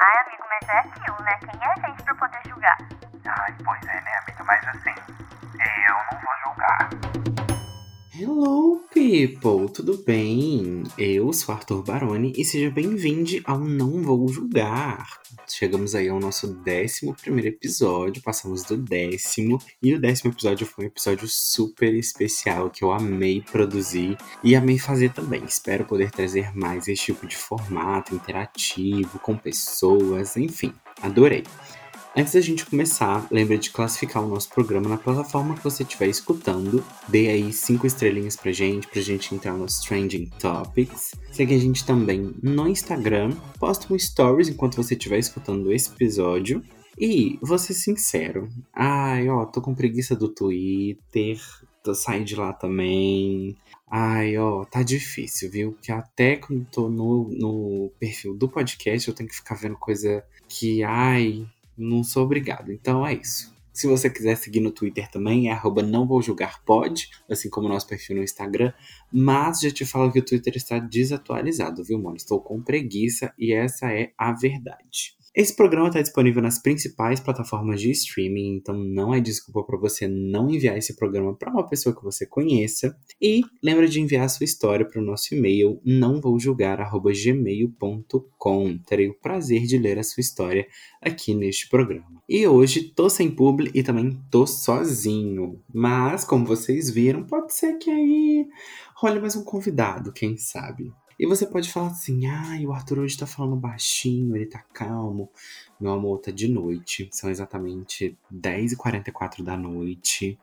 Ai, amigo, mas é aquilo, né? Quem é a gente pra poder julgar? Ai, pois é, né, amiga? Mas assim, eu não vou julgar. Hello, people! Tudo bem? Eu sou Arthur Baroni e seja bem-vindo ao Não Vou Julgar. Chegamos aí ao nosso décimo primeiro episódio, passamos do décimo, e o décimo episódio foi um episódio super especial que eu amei produzir e amei fazer também. Espero poder trazer mais esse tipo de formato interativo, com pessoas, enfim, adorei. Antes da gente começar, lembre de classificar o nosso programa na plataforma que você estiver escutando. Dê aí cinco estrelinhas pra gente, pra gente entrar nos Trending Topics. Segue a gente também no Instagram. Posta um stories enquanto você estiver escutando esse episódio. E vou ser sincero. Ai, ó, tô com preguiça do Twitter. Tô saindo de lá também. Ai, ó, tá difícil, viu? Que até quando tô no, no perfil do podcast eu tenho que ficar vendo coisa que, ai, não sou obrigado. Então é isso. Se você quiser seguir no Twitter também, é arroba não vou julgar pode, assim como nosso perfil no Instagram. Mas já te falo que o Twitter está desatualizado, viu, mano? Estou com preguiça e essa é a verdade. Esse programa está disponível nas principais plataformas de streaming, então não é desculpa para você não enviar esse programa para uma pessoa que você conheça. E lembra de enviar sua história para o nosso e-mail não vou julgar@gmail.com. Terei o prazer de ler a sua história aqui neste programa. E hoje tô sem publi e também tô sozinho, mas como vocês viram, pode ser que aí role mais um convidado, quem sabe. E você pode falar assim: ai, o Arthur hoje tá falando baixinho, ele tá calmo. Meu amor, tá de noite. São exatamente 10h44 da noite.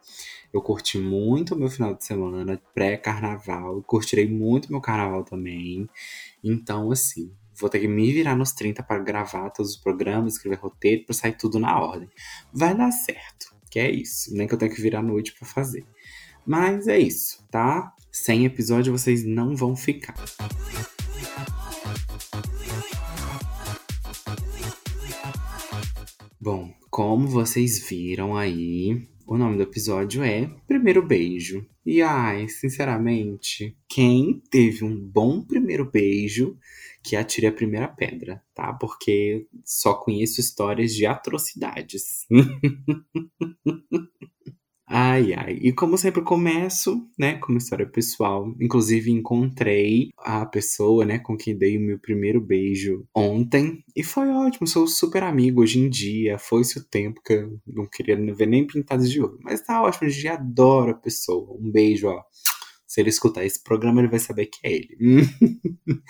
Eu curti muito meu final de semana pré-carnaval. Curtirei muito meu carnaval também. Então, assim, vou ter que me virar nos 30 para gravar todos os programas, escrever roteiro, pra sair tudo na ordem. Vai dar certo, que é isso. Nem que eu tenha que virar à noite para fazer. Mas é isso, tá? Sem episódio vocês não vão ficar. Bom, como vocês viram aí, o nome do episódio é Primeiro Beijo. E ai, sinceramente, quem teve um bom primeiro beijo, que atire a primeira pedra, tá? Porque só conheço histórias de atrocidades. Ai, ai. E como sempre começo, né, com uma história pessoal. Inclusive encontrei a pessoa, né, com quem dei o meu primeiro beijo ontem. E foi ótimo, sou super amigo hoje em dia. Foi-se o tempo que eu não queria ver nem pintadas de ouro. Mas tá ótimo, a gente adora a pessoa. Um beijo, ó. Se ele escutar esse programa, ele vai saber que é ele.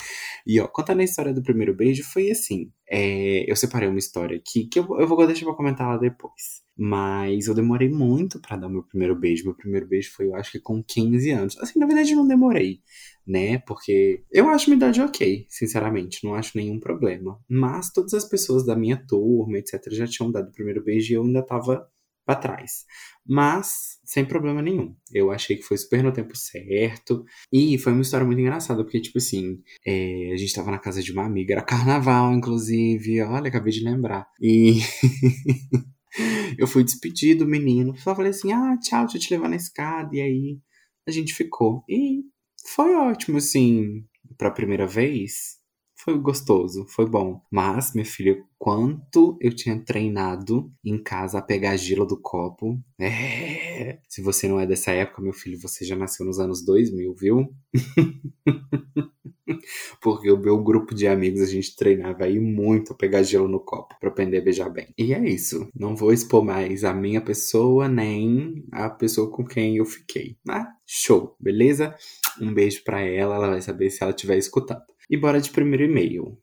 e ó, contando a história do primeiro beijo, foi assim. É, eu separei uma história aqui que eu, eu vou deixar pra comentar lá depois. Mas eu demorei muito para dar meu primeiro beijo. Meu primeiro beijo foi, eu acho que com 15 anos. Assim, na verdade, não demorei, né? Porque eu acho minha idade ok, sinceramente. Não acho nenhum problema. Mas todas as pessoas da minha turma, etc., já tinham dado o primeiro beijo e eu ainda tava pra trás. Mas, sem problema nenhum. Eu achei que foi super no tempo certo. E foi uma história muito engraçada, porque, tipo assim, é, a gente tava na casa de uma amiga, era carnaval, inclusive. Olha, acabei de lembrar. E. eu fui despedir do menino. Só falei assim: ah, tchau, deixa eu te levar na escada. E aí a gente ficou. E foi ótimo, assim, pra primeira vez. Foi gostoso, foi bom. Mas, minha filha, quanto eu tinha treinado em casa a pegar gelo do copo. É! Se você não é dessa época, meu filho, você já nasceu nos anos 2000, viu? Porque o meu grupo de amigos a gente treinava aí muito a pegar gelo no copo para aprender a beijar bem. E é isso. Não vou expor mais a minha pessoa nem a pessoa com quem eu fiquei. Mas show, beleza? Um beijo para ela, ela vai saber se ela estiver escutando. E bora de primeiro e-mail.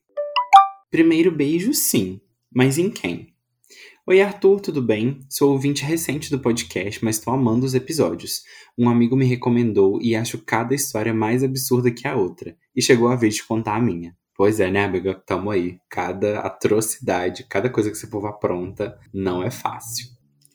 Primeiro beijo, sim. Mas em quem? Oi, Arthur, tudo bem? Sou ouvinte recente do podcast, mas estou amando os episódios. Um amigo me recomendou e acho cada história mais absurda que a outra. E chegou a vez de contar a minha. Pois é, né, amiga? Tamo aí. Cada atrocidade, cada coisa que esse povo apronta, não é fácil.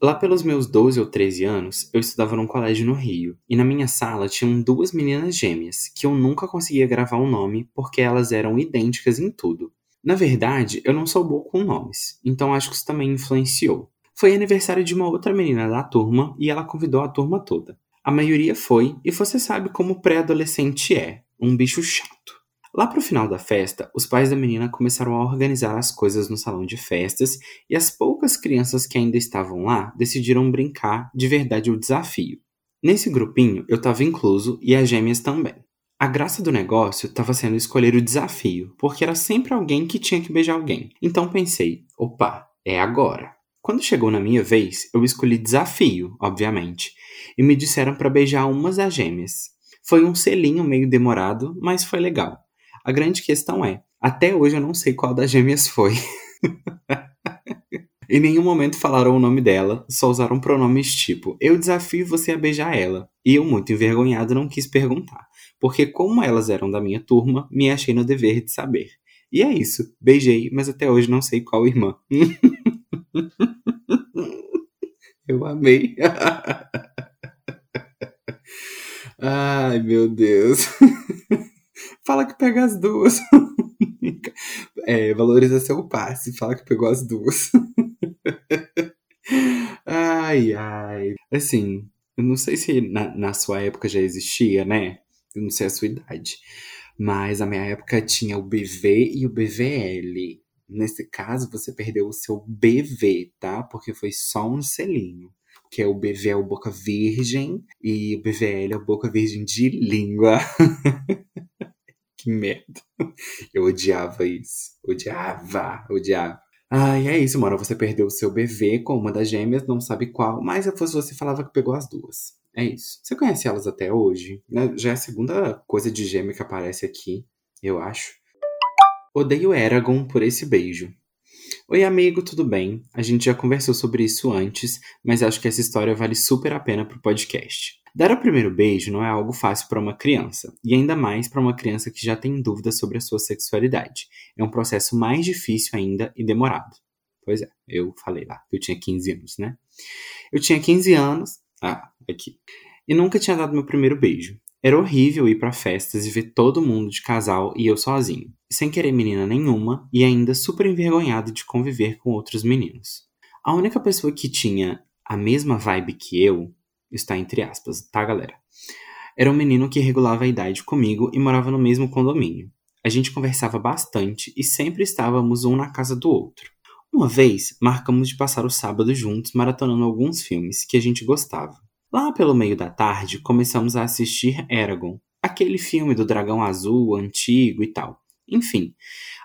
Lá pelos meus 12 ou 13 anos, eu estudava num colégio no Rio, e na minha sala tinham duas meninas gêmeas, que eu nunca conseguia gravar o nome porque elas eram idênticas em tudo. Na verdade, eu não sou boa com nomes, então acho que isso também influenciou. Foi aniversário de uma outra menina da turma e ela convidou a turma toda. A maioria foi, e você sabe como pré-adolescente é, um bicho chato. Lá pro final da festa, os pais da menina começaram a organizar as coisas no salão de festas e as poucas crianças que ainda estavam lá decidiram brincar de verdade o desafio. Nesse grupinho eu estava incluso e as gêmeas também. A graça do negócio estava sendo escolher o desafio, porque era sempre alguém que tinha que beijar alguém. Então pensei, opa, é agora. Quando chegou na minha vez, eu escolhi desafio, obviamente, e me disseram para beijar umas das gêmeas. Foi um selinho meio demorado, mas foi legal. A grande questão é, até hoje eu não sei qual das gêmeas foi. em nenhum momento falaram o nome dela, só usaram pronomes tipo: Eu desafio você a beijar ela. E eu, muito envergonhado, não quis perguntar, porque, como elas eram da minha turma, me achei no dever de saber. E é isso, beijei, mas até hoje não sei qual irmã. eu amei. Ai, meu Deus. Fala que pega as duas. é, valoriza seu passe. Fala que pegou as duas. ai, ai. Assim, eu não sei se na, na sua época já existia, né? Eu não sei a sua idade. Mas na minha época tinha o BV e o BVL. Nesse caso, você perdeu o seu BV, tá? Porque foi só um selinho. Que é o BV é o boca virgem e o BVL é o boca virgem de língua. que merda. Eu odiava isso. Odiava, odiava. Ah, e é isso, mano. Você perdeu o seu BV com uma das gêmeas, não sabe qual, mas se fosse você falava que pegou as duas. É isso. Você conhece elas até hoje? Né? Já é a segunda coisa de gêmea que aparece aqui, eu acho. Odeio Eragon por esse beijo. Oi, amigo, tudo bem? A gente já conversou sobre isso antes, mas acho que essa história vale super a pena pro podcast. Dar o primeiro beijo não é algo fácil para uma criança, e ainda mais para uma criança que já tem dúvidas sobre a sua sexualidade. É um processo mais difícil ainda e demorado. Pois é, eu falei lá, eu tinha 15 anos, né? Eu tinha 15 anos, ah, aqui, e nunca tinha dado meu primeiro beijo. Era horrível ir para festas e ver todo mundo de casal e eu sozinho, sem querer menina nenhuma e ainda super envergonhado de conviver com outros meninos. A única pessoa que tinha a mesma vibe que eu está entre aspas, tá, galera? Era um menino que regulava a idade comigo e morava no mesmo condomínio. A gente conversava bastante e sempre estávamos um na casa do outro. Uma vez, marcamos de passar o sábado juntos maratonando alguns filmes que a gente gostava. Lá pelo meio da tarde, começamos a assistir Eragon, aquele filme do dragão azul, antigo e tal. Enfim,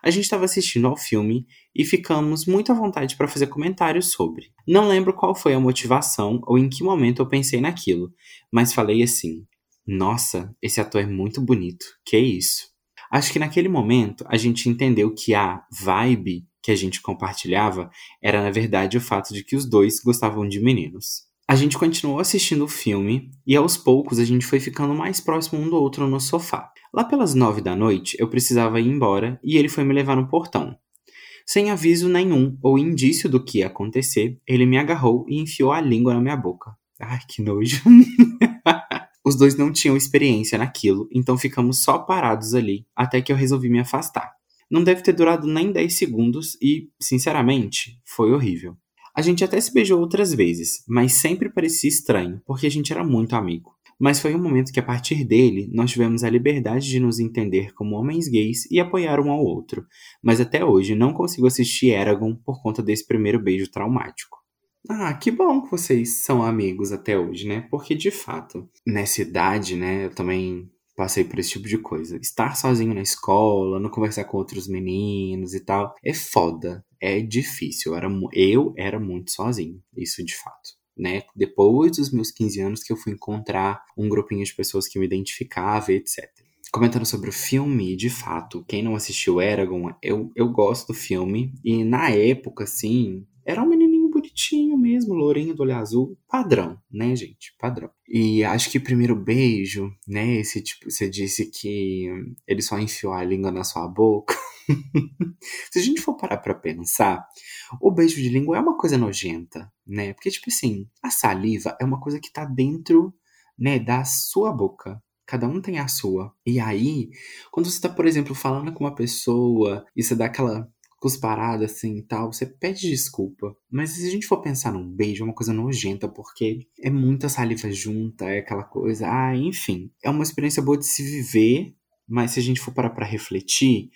a gente estava assistindo ao filme e ficamos muito à vontade para fazer comentários sobre. Não lembro qual foi a motivação ou em que momento eu pensei naquilo, mas falei assim: Nossa, esse ator é muito bonito, que isso? Acho que naquele momento a gente entendeu que a vibe que a gente compartilhava era na verdade o fato de que os dois gostavam de meninos. A gente continuou assistindo o filme e aos poucos a gente foi ficando mais próximo um do outro no sofá. Lá pelas nove da noite eu precisava ir embora e ele foi me levar no portão. Sem aviso nenhum ou indício do que ia acontecer, ele me agarrou e enfiou a língua na minha boca. Ai, que nojo. Os dois não tinham experiência naquilo, então ficamos só parados ali até que eu resolvi me afastar. Não deve ter durado nem 10 segundos e, sinceramente, foi horrível. A gente até se beijou outras vezes, mas sempre parecia estranho, porque a gente era muito amigo. Mas foi um momento que, a partir dele, nós tivemos a liberdade de nos entender como homens gays e apoiar um ao outro. Mas até hoje não consigo assistir Eragon por conta desse primeiro beijo traumático. Ah, que bom que vocês são amigos até hoje, né? Porque de fato, nessa idade, né, eu também passei por esse tipo de coisa. Estar sozinho na escola, não conversar com outros meninos e tal, é foda, é difícil. Eu era, eu era muito sozinho, isso de fato né? Depois dos meus 15 anos que eu fui encontrar um grupinho de pessoas que me identificava, etc. Comentando sobre o filme, de fato, quem não assistiu Eragon, eu, eu gosto do filme. E na época, assim, era um menininho bonitinho mesmo, lourinho do olho azul. Padrão, né, gente? Padrão. E acho que primeiro beijo, né? Esse tipo, você disse que ele só enfiou a língua na sua boca. Se a gente for parar pra pensar, o beijo de língua é uma coisa nojenta, né? Porque, tipo assim, a saliva é uma coisa que tá dentro, né, da sua boca. Cada um tem a sua. E aí, quando você tá, por exemplo, falando com uma pessoa e você dá aquela cusparada assim e tal, você pede desculpa. Mas se a gente for pensar num beijo, é uma coisa nojenta, porque é muita saliva junta, é aquela coisa. Ah, enfim. É uma experiência boa de se viver, mas se a gente for parar pra refletir,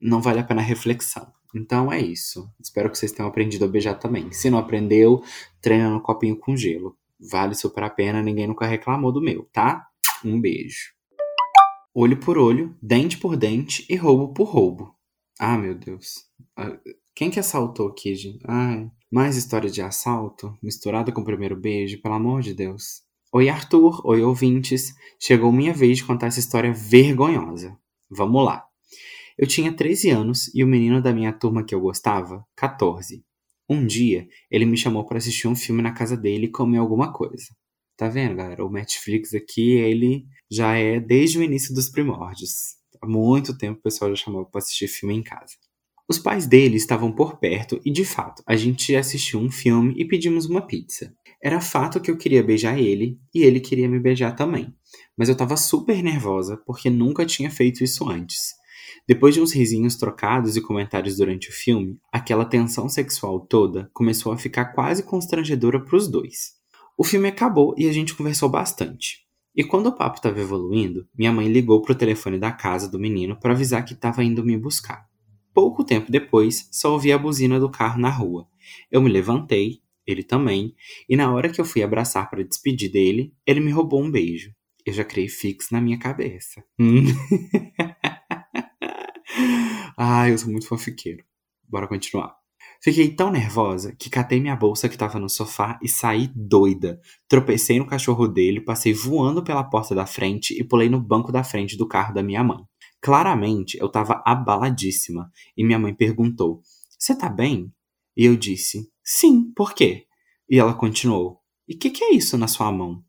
não vale a pena a reflexão. Então é isso. Espero que vocês tenham aprendido a beijar também. Se não aprendeu, treina no copinho com gelo. Vale super a pena, ninguém nunca reclamou do meu, tá? Um beijo. Olho por olho, dente por dente e roubo por roubo. Ah, meu Deus. Ah, Quem que assaltou gente? Ai, mais história de assalto, misturada com o primeiro beijo, pelo amor de Deus. Oi, Arthur. Oi, ouvintes. Chegou minha vez de contar essa história vergonhosa. Vamos lá. Eu tinha 13 anos e o menino da minha turma que eu gostava, 14. Um dia, ele me chamou para assistir um filme na casa dele e comer alguma coisa. Tá vendo, galera? O Netflix aqui, ele já é desde o início dos primórdios. Há muito tempo o pessoal já chamou para assistir filme em casa. Os pais dele estavam por perto e, de fato, a gente assistiu um filme e pedimos uma pizza. Era fato que eu queria beijar ele e ele queria me beijar também. Mas eu tava super nervosa porque nunca tinha feito isso antes. Depois de uns risinhos trocados e comentários durante o filme, aquela tensão sexual toda começou a ficar quase constrangedora para os dois. O filme acabou e a gente conversou bastante. E quando o papo estava evoluindo, minha mãe ligou pro telefone da casa do menino para avisar que estava indo me buscar. Pouco tempo depois, só ouvi a buzina do carro na rua. Eu me levantei, ele também, e na hora que eu fui abraçar para despedir dele, ele me roubou um beijo. Eu já criei fixo na minha cabeça. ah, eu sou muito fofiqueiro. Bora continuar. Fiquei tão nervosa que catei minha bolsa que estava no sofá e saí doida. Tropecei no cachorro dele, passei voando pela porta da frente e pulei no banco da frente do carro da minha mãe. Claramente eu estava abaladíssima e minha mãe perguntou: Você tá bem? E eu disse: Sim, por quê? E ela continuou: E o que, que é isso na sua mão?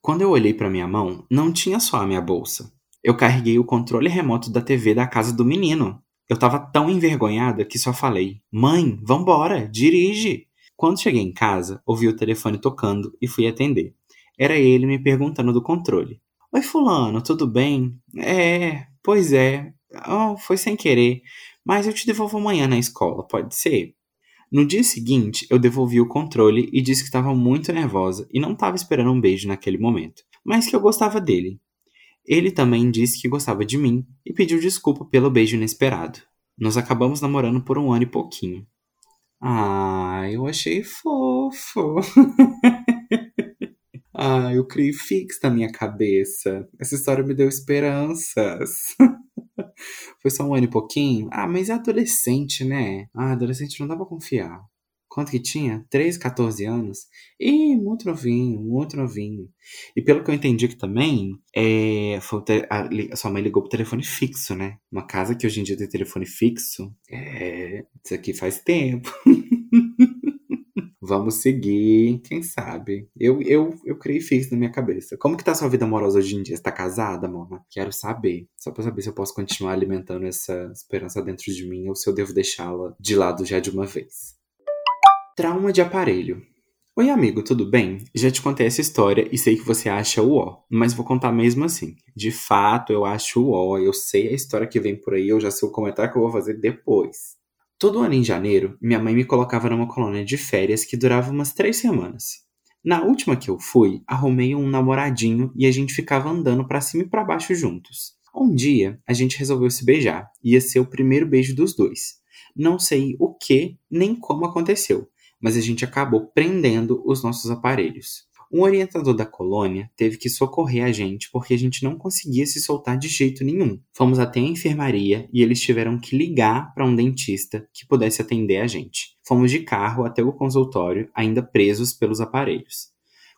Quando eu olhei para minha mão, não tinha só a minha bolsa. Eu carreguei o controle remoto da TV da casa do menino. Eu tava tão envergonhada que só falei: Mãe, vambora, dirige! Quando cheguei em casa, ouvi o telefone tocando e fui atender. Era ele me perguntando do controle. Oi, Fulano, tudo bem? É, pois é. Oh, foi sem querer. Mas eu te devolvo amanhã na escola, pode ser? No dia seguinte, eu devolvi o controle e disse que estava muito nervosa e não estava esperando um beijo naquele momento, mas que eu gostava dele. Ele também disse que gostava de mim e pediu desculpa pelo beijo inesperado. Nós acabamos namorando por um ano e pouquinho. Ah, eu achei fofo. ah, eu criei fix na minha cabeça. Essa história me deu esperanças. Foi só um ano e pouquinho? Ah, mas é adolescente, né? Ah, adolescente não dá pra confiar. Quanto que tinha? 13, 14 anos? Ih, muito novinho, muito novinho. E pelo que eu entendi aqui também, é, a, a, sua mãe ligou pro telefone fixo, né? Uma casa que hoje em dia tem telefone fixo. É, isso aqui faz tempo. Vamos seguir, quem sabe? Eu, eu, eu criei fixo na minha cabeça. Como que tá sua vida amorosa hoje em dia? Você tá casada, Mona? Quero saber. Só pra saber se eu posso continuar alimentando essa esperança dentro de mim ou se eu devo deixá-la de lado já de uma vez. Trauma de aparelho. Oi, amigo, tudo bem? Já te contei essa história e sei que você acha o ó, mas vou contar mesmo assim. De fato, eu acho o ó, eu sei a história que vem por aí, eu já sei o comentário que eu vou fazer depois. Todo ano em janeiro, minha mãe me colocava numa colônia de férias que durava umas três semanas. Na última que eu fui, arrumei um namoradinho e a gente ficava andando para cima e para baixo juntos. Um dia, a gente resolveu se beijar. Ia ser o primeiro beijo dos dois. Não sei o que nem como aconteceu, mas a gente acabou prendendo os nossos aparelhos. Um orientador da colônia teve que socorrer a gente porque a gente não conseguia se soltar de jeito nenhum. Fomos até a enfermaria e eles tiveram que ligar para um dentista que pudesse atender a gente. Fomos de carro até o consultório, ainda presos pelos aparelhos.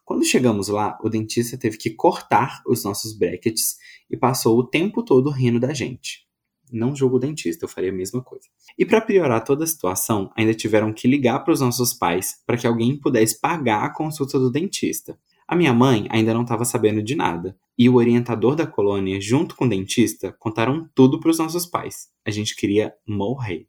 Quando chegamos lá, o dentista teve que cortar os nossos brackets e passou o tempo todo rindo da gente. Não julgo o dentista, eu faria a mesma coisa. E para piorar toda a situação, ainda tiveram que ligar para os nossos pais para que alguém pudesse pagar a consulta do dentista. A minha mãe ainda não estava sabendo de nada, e o orientador da colônia, junto com o dentista, contaram tudo para os nossos pais. A gente queria morrer.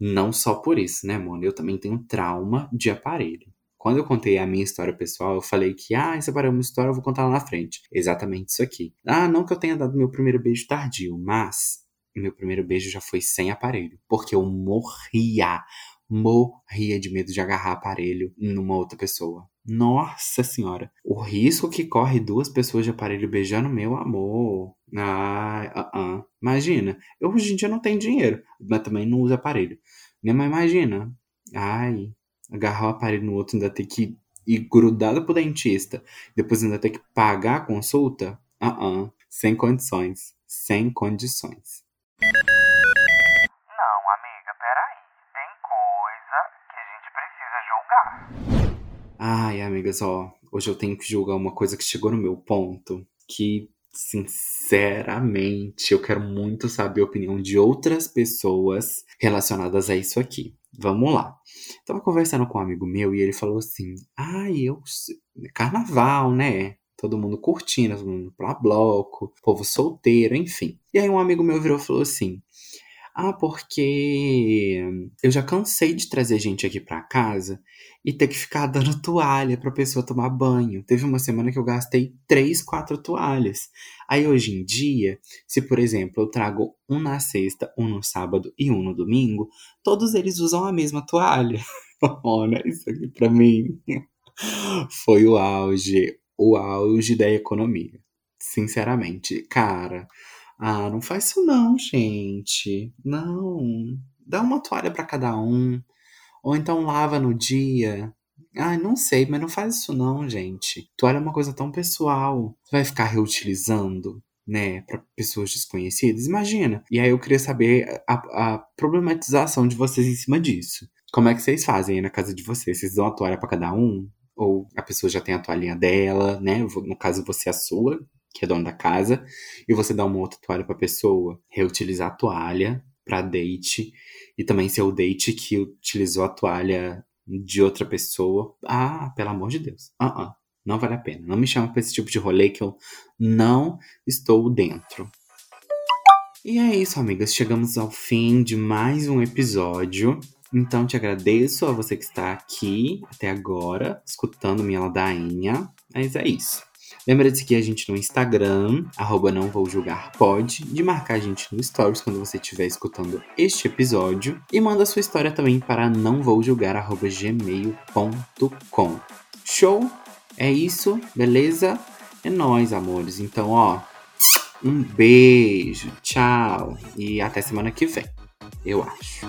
Não só por isso, né, Mona? Eu também tenho trauma de aparelho. Quando eu contei a minha história pessoal, eu falei que, ah, separei uma história, eu vou contar lá na frente. Exatamente isso aqui. Ah, não que eu tenha dado meu primeiro beijo tardio, mas meu primeiro beijo já foi sem aparelho. Porque eu morria, morria de medo de agarrar aparelho numa outra pessoa. Nossa senhora. O risco que corre duas pessoas de aparelho beijando, meu amor. Ah, uh -uh. Imagina. Eu hoje em dia não tenho dinheiro, mas também não uso aparelho. Né? Mas imagina. Ai, agarrar o aparelho no outro, ainda ter que ir grudado pro dentista, depois ainda ter que pagar a consulta. Ah, uh sem condições. Sem condições. Ai, amigas, ó. Hoje eu tenho que julgar uma coisa que chegou no meu ponto. Que, sinceramente, eu quero muito saber a opinião de outras pessoas relacionadas a isso aqui. Vamos lá. Tava conversando com um amigo meu e ele falou assim: Ai, eu. Carnaval, né? todo mundo curtindo, todo mundo pra bloco, povo solteiro, enfim. E aí um amigo meu virou e falou assim: Ah, porque eu já cansei de trazer gente aqui pra casa e ter que ficar dando toalha pra pessoa tomar banho. Teve uma semana que eu gastei três, quatro toalhas. Aí hoje em dia, se por exemplo eu trago um na sexta, um no sábado e um no domingo, todos eles usam a mesma toalha. Olha, isso aqui pra mim foi o auge o auge da economia. Sinceramente, cara, ah, não faz isso não, gente. Não. Dá uma toalha para cada um. Ou então lava no dia. Ah, não sei, mas não faz isso não, gente. Toalha é uma coisa tão pessoal. Você vai ficar reutilizando, né, para pessoas desconhecidas? Imagina. E aí eu queria saber a, a, problematização de vocês em cima disso. Como é que vocês fazem aí na casa de vocês? Vocês dão a toalha para cada um? ou a pessoa já tem a toalhinha dela, né? No caso, você é a sua, que é dona da casa, e você dá uma outra toalha pra pessoa. Reutilizar a toalha para date, e também ser o date que utilizou a toalha de outra pessoa. Ah, pelo amor de Deus. Uh -uh, não vale a pena. Não me chama pra esse tipo de rolê que eu não estou dentro. E é isso, amigas. Chegamos ao fim de mais um episódio. Então te agradeço a você que está aqui até agora, escutando minha ladainha. Mas é isso. Lembra de seguir a gente no Instagram, arroba não vou julgar pode, de marcar a gente no Stories quando você estiver escutando este episódio. E manda sua história também para não vou julgar, arroba gmail.com. Show? É isso, beleza? É nóis, amores. Então, ó, um beijo, tchau e até semana que vem, eu acho.